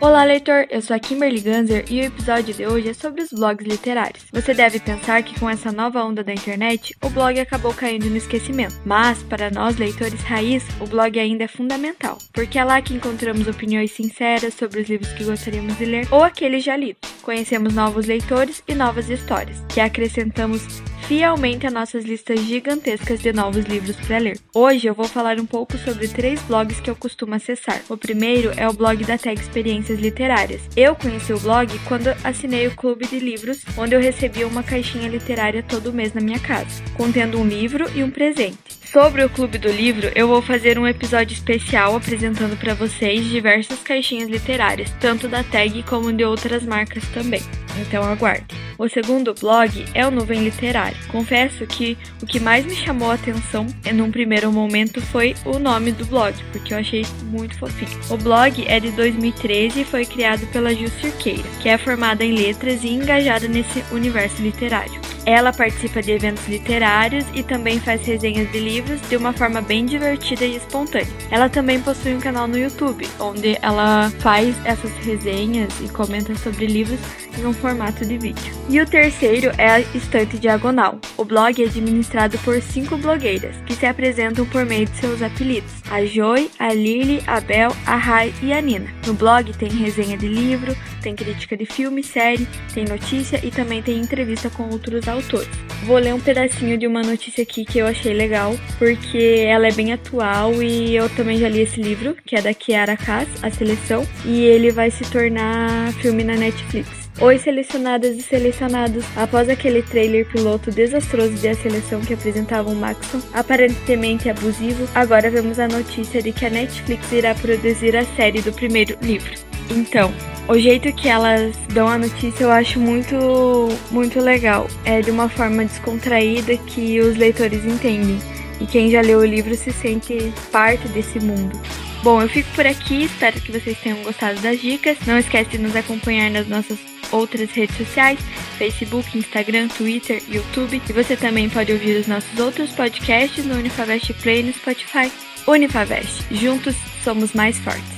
Olá, leitor! Eu sou a Kimberly Ganzer e o episódio de hoje é sobre os blogs literários. Você deve pensar que com essa nova onda da internet, o blog acabou caindo no esquecimento. Mas, para nós leitores raiz, o blog ainda é fundamental, porque é lá que encontramos opiniões sinceras sobre os livros que gostaríamos de ler ou aqueles já lidos. Conhecemos novos leitores e novas histórias, que acrescentamos fielmente a nossas listas gigantescas de novos livros para ler. Hoje eu vou falar um pouco sobre três blogs que eu costumo acessar. O primeiro é o blog da Tag Experiências Literárias. Eu conheci o blog quando assinei o clube de livros, onde eu recebia uma caixinha literária todo mês na minha casa, contendo um livro e um presente. Sobre o Clube do Livro, eu vou fazer um episódio especial apresentando para vocês diversas caixinhas literárias, tanto da Tag como de outras marcas também. Então aguarde. O segundo blog é o Nuvem Literário. Confesso que o que mais me chamou a atenção num primeiro momento foi o nome do blog, porque eu achei muito fofinho. O blog é de 2013 e foi criado pela Ju Cirqueira, que é formada em letras e engajada nesse universo literário. Ela participa de eventos literários e também faz resenhas de livros de uma forma bem divertida e espontânea. Ela também possui um canal no YouTube, onde ela faz essas resenhas e comenta sobre livros em um formato de vídeo. E o terceiro é a Estante Diagonal. O blog é administrado por cinco blogueiras, que se apresentam por meio de seus apelidos: a Joy, a Lily, a Bel, a Rai e a Nina. No blog tem resenha de livro, tem crítica de filme, série, tem notícia e também tem entrevista com outros autores. Vou ler um pedacinho de uma notícia aqui que eu achei legal, porque ela é bem atual e eu também já li esse livro, que é da Kiara Kass, A Seleção, e ele vai se tornar filme na Netflix. Oi, selecionadas e selecionados. Após aquele trailer piloto desastroso de A Seleção que apresentava o Maxon, aparentemente abusivo, agora vemos a notícia de que a Netflix irá produzir a série do primeiro livro. Então, o jeito que elas dão a notícia eu acho muito, muito legal. É de uma forma descontraída que os leitores entendem. E quem já leu o livro se sente parte desse mundo. Bom, eu fico por aqui, espero que vocês tenham gostado das dicas. Não esquece de nos acompanhar nas nossas outras redes sociais, Facebook, Instagram, Twitter, YouTube. E você também pode ouvir os nossos outros podcasts no Unifavest Play e no Spotify. Unifavest, juntos somos mais fortes.